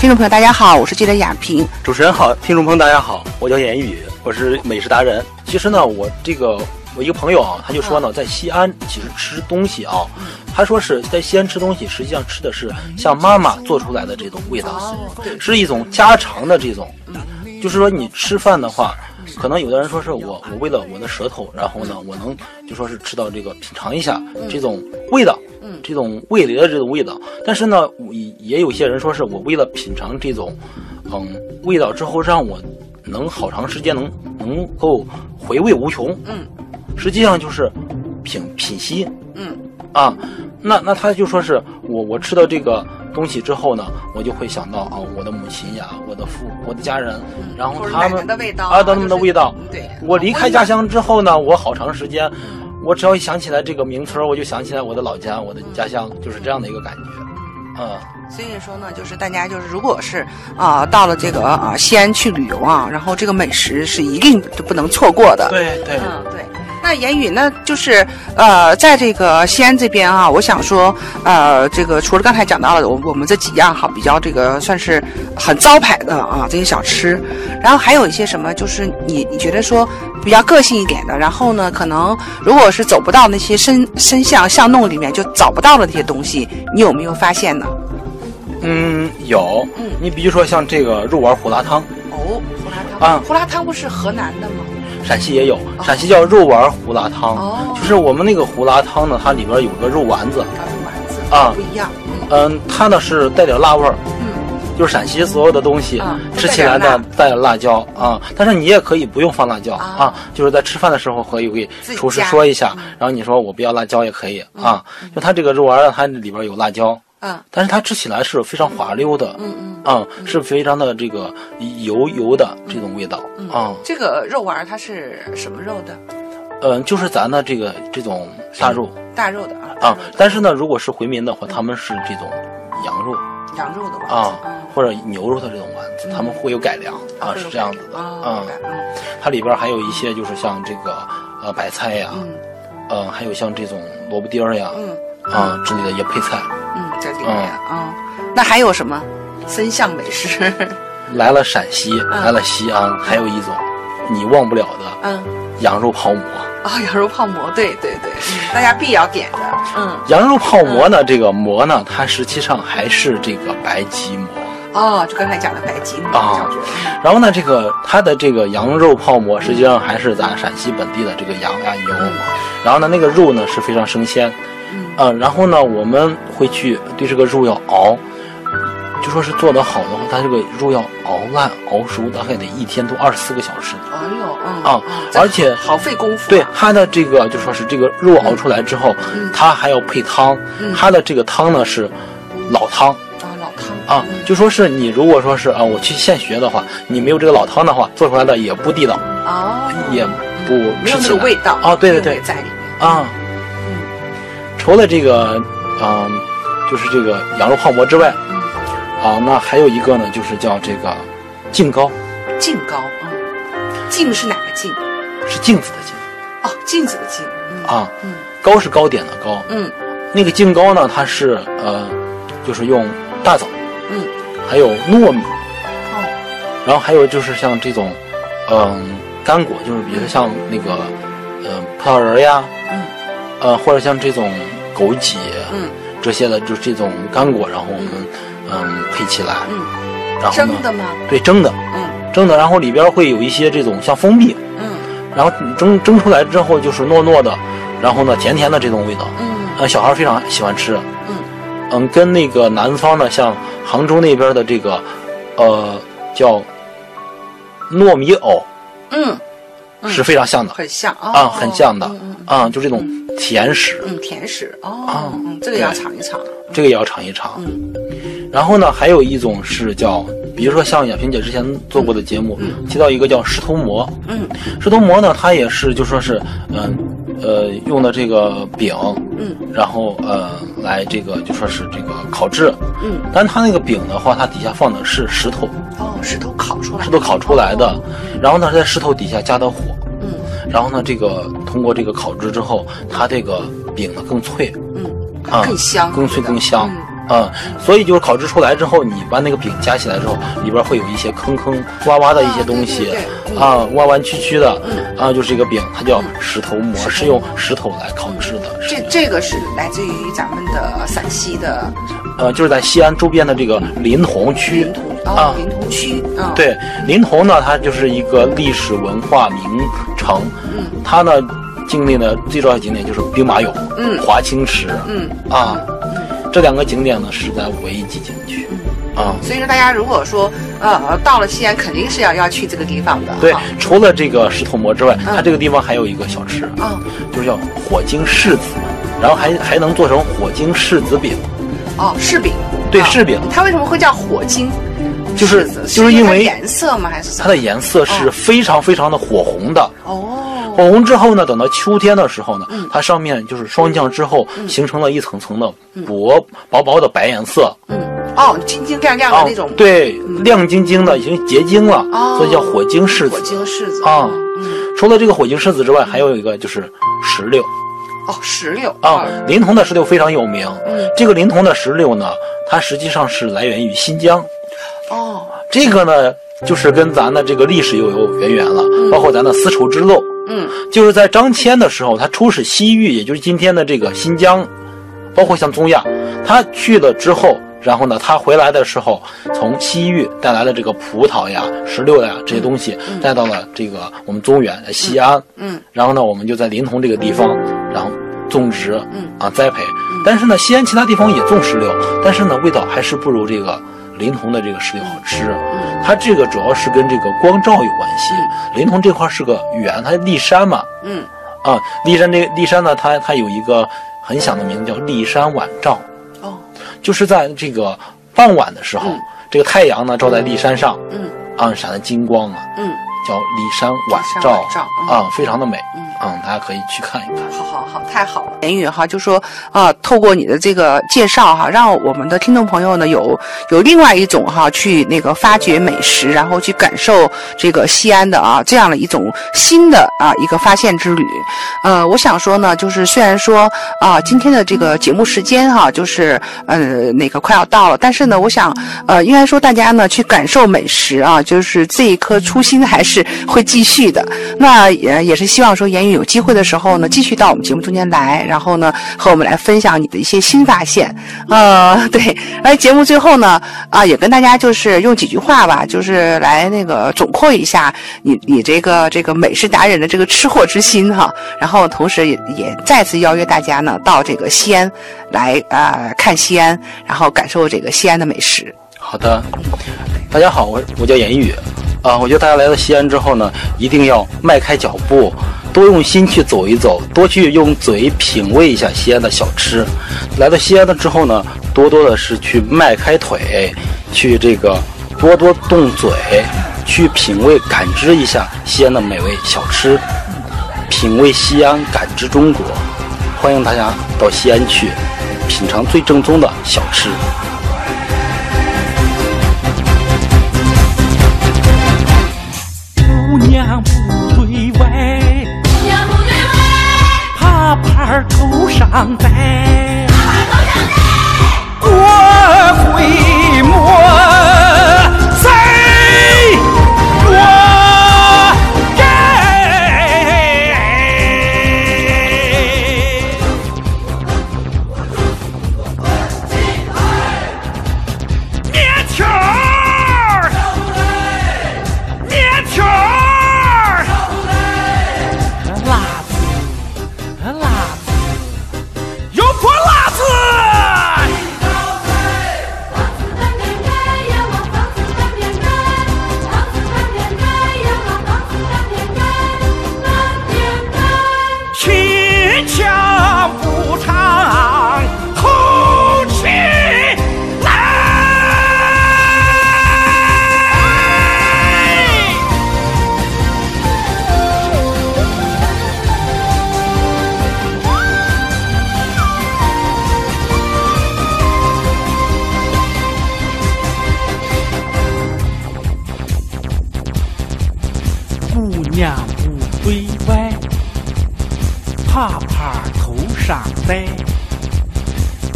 听众朋友，大家好，我是记者雅萍。主持人好，听众朋友大家好，我叫严宇，我是美食达人。其实呢，我这个我一个朋友啊，他就说呢，在西安其实吃东西啊，他说是在西安吃东西，实际上吃的是像妈妈做出来的这种味道，是一种家常的这种。就是说你吃饭的话，可能有的人说是我我为了我的舌头，然后呢，我能就说是吃到这个品尝一下这种味道。这种味蕾的这种味道，但是呢，也也有些人说是我为了品尝这种，嗯，味道之后，让我能好长时间能能够回味无穷。嗯，实际上就是品品析。嗯，啊，那那他就说是我我吃到这个东西之后呢，我就会想到啊，我的母亲呀，我的父，我的家人，然后他们的味道啊，他们的味道。对，我离开家乡之后呢，我好长时间。我只要一想起来这个名词，我就想起来我的老家，我的家乡，就是这样的一个感觉，啊。所以说呢，就是大家就是，如果是啊，到了这个啊西安去旅游啊，然后这个美食是一定不能错过的。对对，嗯对。那言语呢，就是呃，在这个西安这边啊，我想说，呃，这个除了刚才讲到了我我们这几样哈，比较这个算是很招牌的啊这些小吃，然后还有一些什么，就是你你觉得说比较个性一点的，然后呢，可能如果是走不到那些深深巷巷弄里面就找不到的那些东西，你有没有发现呢？嗯，有。嗯，你比如说像这个肉丸胡辣汤。哦，胡辣汤啊，胡辣汤不是河南的吗？陕西也有，陕西叫肉丸胡辣汤，就是我们那个胡辣汤呢，它里边有个肉丸子，肉丸子啊。不一样，嗯，它呢是带点辣味儿，嗯，就是陕西所有的东西吃起来呢带辣椒啊，但是你也可以不用放辣椒啊，就是在吃饭的时候可以给厨师说一下，然后你说我不要辣椒也可以啊，就它这个肉丸它里边有辣椒。嗯，但是它吃起来是非常滑溜的，嗯嗯，啊，是非常的这个油油的这种味道，啊，这个肉丸它是什么肉的？嗯，就是咱的这个这种大肉，大肉的啊，啊，但是呢，如果是回民的话，他们是这种羊肉，羊肉的丸子啊，或者牛肉的这种丸子，他们会有改良啊，是这样子的，啊，它里边还有一些就是像这个呃白菜呀，嗯，还有像这种萝卜丁儿呀，嗯，啊之类的一些配菜。在里面啊，那还有什么？森巷美食？来了陕西，来了西安，还有一种你忘不了的，嗯，羊肉泡馍啊，羊肉泡馍，对对对，大家必要点的，嗯，羊肉泡馍呢，这个馍呢，它实际上还是这个白吉馍。哦，就刚才讲的白吉馍啊，然后呢，这个它的这个羊肉泡馍实际上还是咱陕西本地的这个羊呀牛，然后呢，那个肉呢是非常生鲜。嗯，然后呢，我们会去对这个肉要熬，就说是做得好的话，它这个肉要熬烂、熬熟，大概得一天都二十四个小时。哎呦，嗯啊，而且好费功夫。对它的这个，就说是这个肉熬出来之后，它还要配汤，它的这个汤呢是老汤啊，老汤啊，就说是你如果说是啊，我去现学的话，你没有这个老汤的话，做出来的也不地道啊，也不没有那个味道啊，对对对，在里面啊。除了这个，嗯，就是这个羊肉泡馍之外，啊，那还有一个呢，就是叫这个净糕。净糕，嗯，净是哪个净？是镜子的镜。哦，镜子的镜。啊，嗯，糕是糕点的糕。嗯，那个净糕呢，它是呃，就是用大枣，嗯，还有糯米，哦，然后还有就是像这种，嗯，干果，就是比如像那个，呃，葡萄仁呀，嗯，呃，或者像这种。枸杞，嗯，这些的就这种干果，然后我们嗯。配起来，嗯，然后蒸的吗？对，蒸的，嗯，蒸的，然后里边会有一些这种像蜂蜜，嗯，然后蒸蒸出来之后就是糯糯的，然后呢甜甜的这种味道，嗯，呃小孩非常喜欢吃，嗯，嗯跟那个南方的像杭州那边的这个呃叫糯米藕，嗯。是非常像的，很像啊，很像的。啊，就这种甜食，嗯，甜食哦，嗯，这个要尝一尝，这个也要尝一尝，嗯，然后呢，还有一种是叫，比如说像亚萍姐之前做过的节目，提到一个叫石头馍，嗯，石头馍呢，它也是就说是，嗯，呃，用的这个饼，嗯，然后呃，来这个就说是这个烤制，嗯，但它那个饼的话，它底下放的是石头，哦，石头烤出来，石头烤出来的，然后呢，在石头底下加的火。嗯，然后呢，这个通过这个烤制之后，它这个饼呢更脆，嗯，啊更香，更脆更香，嗯，所以就是烤制出来之后，你把那个饼夹起来之后，里边会有一些坑坑洼洼的一些东西啊对啊，弯弯曲曲的，啊，就是这个饼，它叫石头馍，是用石头来烤制的。这这个是来自于咱们的陕西的呃，就是在西安周边的这个临潼区哦，，临潼区啊，对，临潼呢，它就是一个历史文化名城，嗯。它呢经历的最重要的景点就是兵马俑、嗯。华清池。嗯。啊，这两个景点呢是在五 A 级景区啊。所以说大家如果说呃到了西安，肯定是要要去这个地方的。对哈，除了这个石头馍之外，嗯。它这个地方还有一个小吃，啊就是叫火晶柿子，然后还还能做成火晶柿子饼。哦柿饼，啊对柿饼。它为什么会叫火晶？就是就是因为它颜色吗？还是？它的颜色是哦非常非常的火红的。哦火红之后呢，等到秋天的时候呢，嗯它上面就是霜降之后，形成了一层层的薄薄薄的白颜色，嗯哦晶晶亮亮的啊那种，对，亮晶晶的，已经结晶了，哦所以叫火晶柿子火子。晶柿子啊嗯除了这个火晶柿子之外，还有一个就是石榴哦石榴啊，临潼的石榴非常有名。嗯这个临潼的石榴呢，它实际上是来源于新疆。哦这个呢，就是跟咱的这个历史又有渊源了，包括咱的丝绸之路。嗯。就是在张骞的时候，他出使西域，也就是今天的这个新疆，包括像中亚，他去了之后，然后呢，他回来的时候，从西域带来了这个葡萄呀、石榴呀这些东西，带到了这个我们中原的西安，嗯。然后呢，我们就在临潼这个地方，然后种植，嗯。啊栽培。但是呢，西安其他地方也种石榴，但是呢，味道还是不如这个临潼的这个石榴好吃。它这个主要是跟这个光照有关系。临潼这块是个圆，它立山嘛，嗯。啊，骊山这骊山呢，它它有一个很响的名字叫骊山晚照，哦。就是在这个傍晚的时候，嗯。这个太阳呢照在骊山上，嗯。啊，闪的金光啊，嗯，叫骊山晚照。啊，非常的美，嗯嗯，大家可以去看一看。好好好，太好了。言语哈，就说啊、透过你的这个介绍哈，让我们的听众朋友呢有有另外一种哈，去那个发掘美食，然后去感受这个西安的啊这样的一种新的啊一个发现之旅。呃，我想说呢，就是虽然说啊今天的这个节目时间哈，就是呃那个快要到了，但是呢，我想呃应该说大家呢去感受美食啊，就是这一颗初心还是会继续的。那也也是希望说言语有机会的时候呢，继续到我们节目中间来，然后呢和我们来分享你的一些新发现。呃，对，而节目最后呢，啊，也跟大家就是用几句话吧，就是来那个总括一下你你这个这个美食达人的这个吃货之心哈。然后同时也也再次邀约大家呢到这个西安来啊、看西安，然后感受这个西安的美食。好的，大家好，我我叫言语，啊，我觉得大家来到西安之后呢，一定要迈开脚步，多用心去走一走，多去用嘴品味一下西安的小吃。来到西安了之后呢，多多的是去迈开腿，去这个多多动嘴，去品味感知一下西安的美味小吃，品味西安，感知中国。欢迎大家到西安去品尝最正宗的小吃。头上怕头上戴，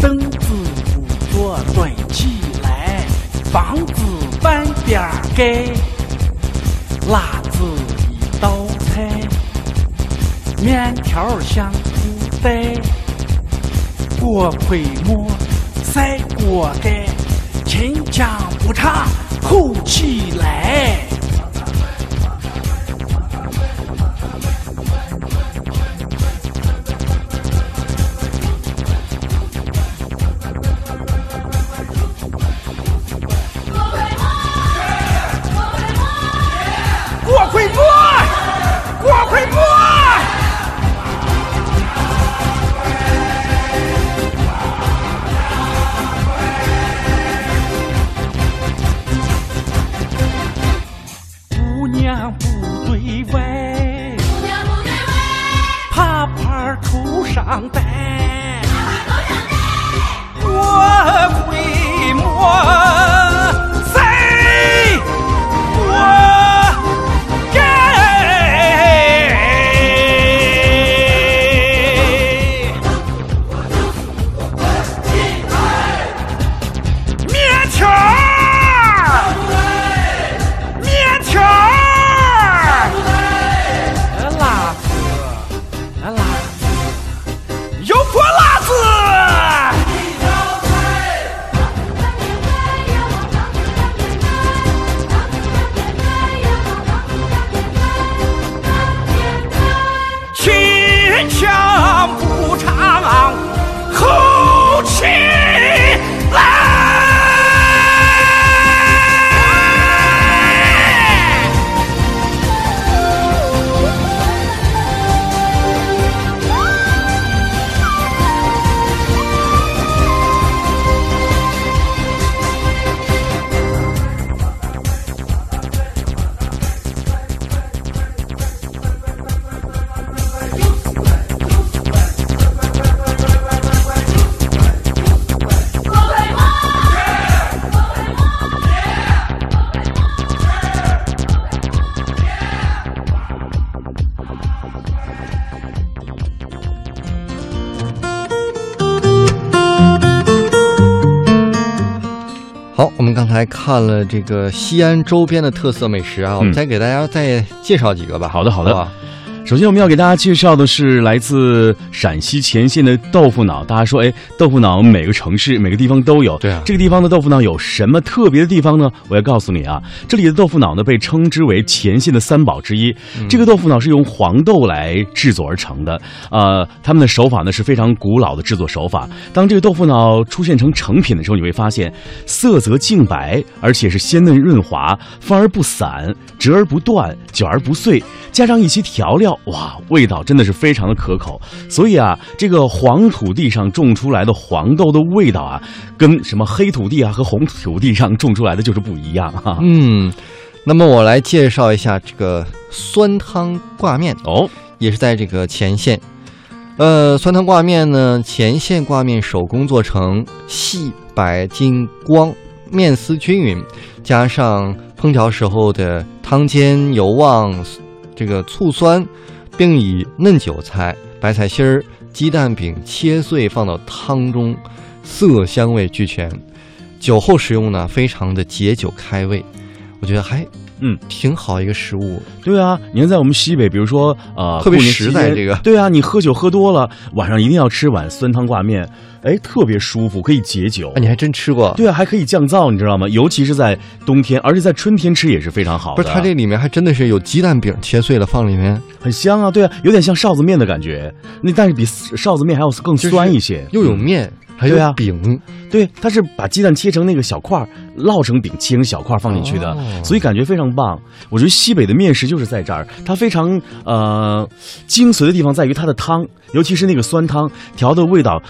凳子不坐蹲起来，房子半边盖，辣子一道菜，面条像布袋，锅盔馍赛锅盖，秦腔不差吼起来。我们刚才看了这个西安周边的特色美食啊，我们再给大家再介绍几个吧。好的好的吧首先，我们要给大家介绍的是来自陕西乾县的豆腐脑。大家说，哎，豆腐脑每个城市、每个地方都有。对啊这个地方的豆腐脑有什么特别的地方呢？我要告诉你啊，这里的豆腐脑呢被称之为乾县的三宝之一。这个豆腐脑是用黄豆来制作而成的，呃，他们的手法呢是非常古老的制作手法。当这个豆腐脑出现成成品的时候，你会发现色泽净白，而且是鲜嫩润滑，发而不散，折而不断，搅而不碎，加上一些调料，哇，味道真的是非常的可口。所以啊，这个黄土地上种出来的黄豆的味道啊，跟什么黑土地啊和红土地上种出来的就是不一样哈、嗯，那么我来介绍一下这个酸汤挂面，哦，也是在这个前线。呃，酸汤挂面呢，前线挂面手工做成，细白金光，面丝均匀，加上烹调时候的汤煎油旺，这个醋酸，并以嫩韭菜、白菜心儿、鸡蛋饼切碎放到汤中，色香味俱全。酒后食用呢，非常的解酒开胃，我觉得还嗯挺好一个食物。对啊，你看在我们西北，比如说呃，特别实在这个对啊，你喝酒喝多了，晚上一定要吃碗酸汤挂面，哎，特别舒服，可以解酒。啊，你还真吃过？对啊，还可以降燥，你知道吗？尤其是在冬天，而且在春天吃也是非常好的。不是，它这里面还真的是有鸡蛋饼切碎了放里面，很香啊，对啊，有点像臊子面的感觉。那但是比臊子面还要更酸一些，又有嗯面，还对啊有饼，对，它是把鸡蛋切成那个小块儿，烙成饼，切成小块儿放进去的，哦所以感觉非常棒。我觉得西北的面食就是在这儿，它非常呃精髓的地方在于它的汤，尤其是那个酸汤调的味道。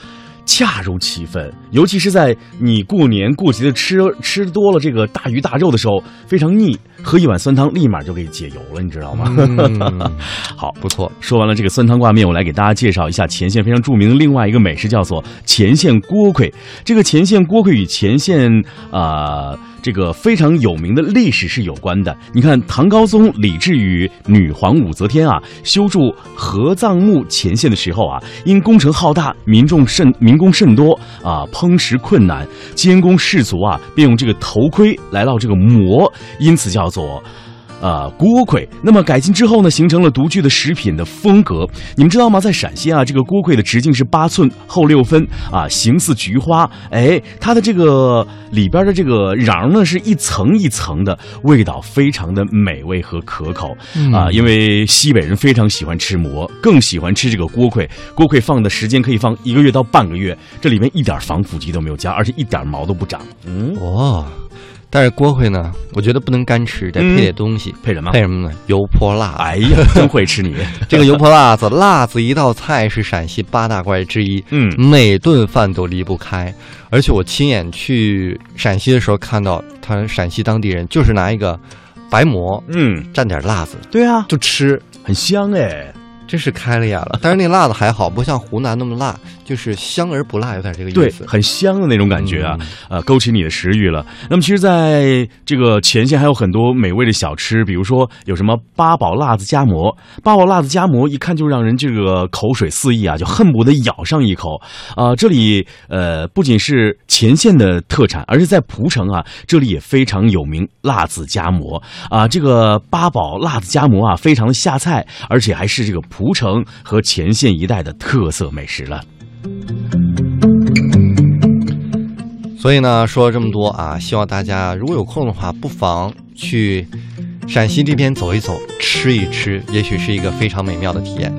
恰如其分，尤其是在你过年过节的吃吃多了这个大鱼大肉的时候，非常腻，喝一碗酸汤立马就可以解油了，你知道吗？嗯，好，不错。说完了这个酸汤挂面，我来给大家介绍一下前线非常著名的另外一个美食，叫做前线锅盔。这个前线锅盔与前线啊、呃这个非常有名的历史是有关的。你看，唐高宗李治与女皇武则天啊修筑合葬墓前线的时候啊，因工程浩大，民众甚民民工甚多啊，烹食困难，监工士卒啊，便用这个头盔来烙这个馍，因此叫做。呃，锅盔。那么改进之后呢，形成了独具的食品的风格。你们知道吗？在陕西啊，这个锅盔的直径是八寸，厚六分啊，形似菊花。哎，它的这个里边的这个瓤呢，是一层一层的，味道非常的美味和可口啊。因为西北人非常喜欢吃馍，更喜欢吃这个锅盔。锅盔放的时间可以放一个月到半个月，这里面一点防腐剂都没有加，而且一点毛都不长。嗯，哇。但是锅盔呢，我觉得不能干吃，得配点东西。配什么？配什么呢？油泼辣。哎呀，真会吃你！这个油泼辣子，辣子一道菜是陕西八大怪之一，嗯，每顿饭都离不开。而且我亲眼去陕西的时候，看到他陕西当地人就是拿一个白馍，嗯，蘸点辣子，对啊，就吃，很香哎。真是开了眼了，但是那辣子还好，不像湖南那么辣，就是香而不辣，有点这个意思。对，很香的那种感觉啊，呃，勾起你的食欲了。那么，其实在这个前线还有很多美味的小吃，比如说有什么八宝辣子夹馍。八宝辣子夹馍一看就让人这个口水四溢啊，就恨不得咬上一口啊。这里呃，不仅是前线的特产，而且在蒲城啊，这里也非常有名辣子夹馍啊。这个八宝辣子夹馍啊，非常的下菜，而且还是这个。蒲城和前线一带的特色美食了。所以呢，说了这么多啊，希望大家如果有空的话，不妨去陕西这边走一走，吃一吃，也许是一个非常美妙的体验。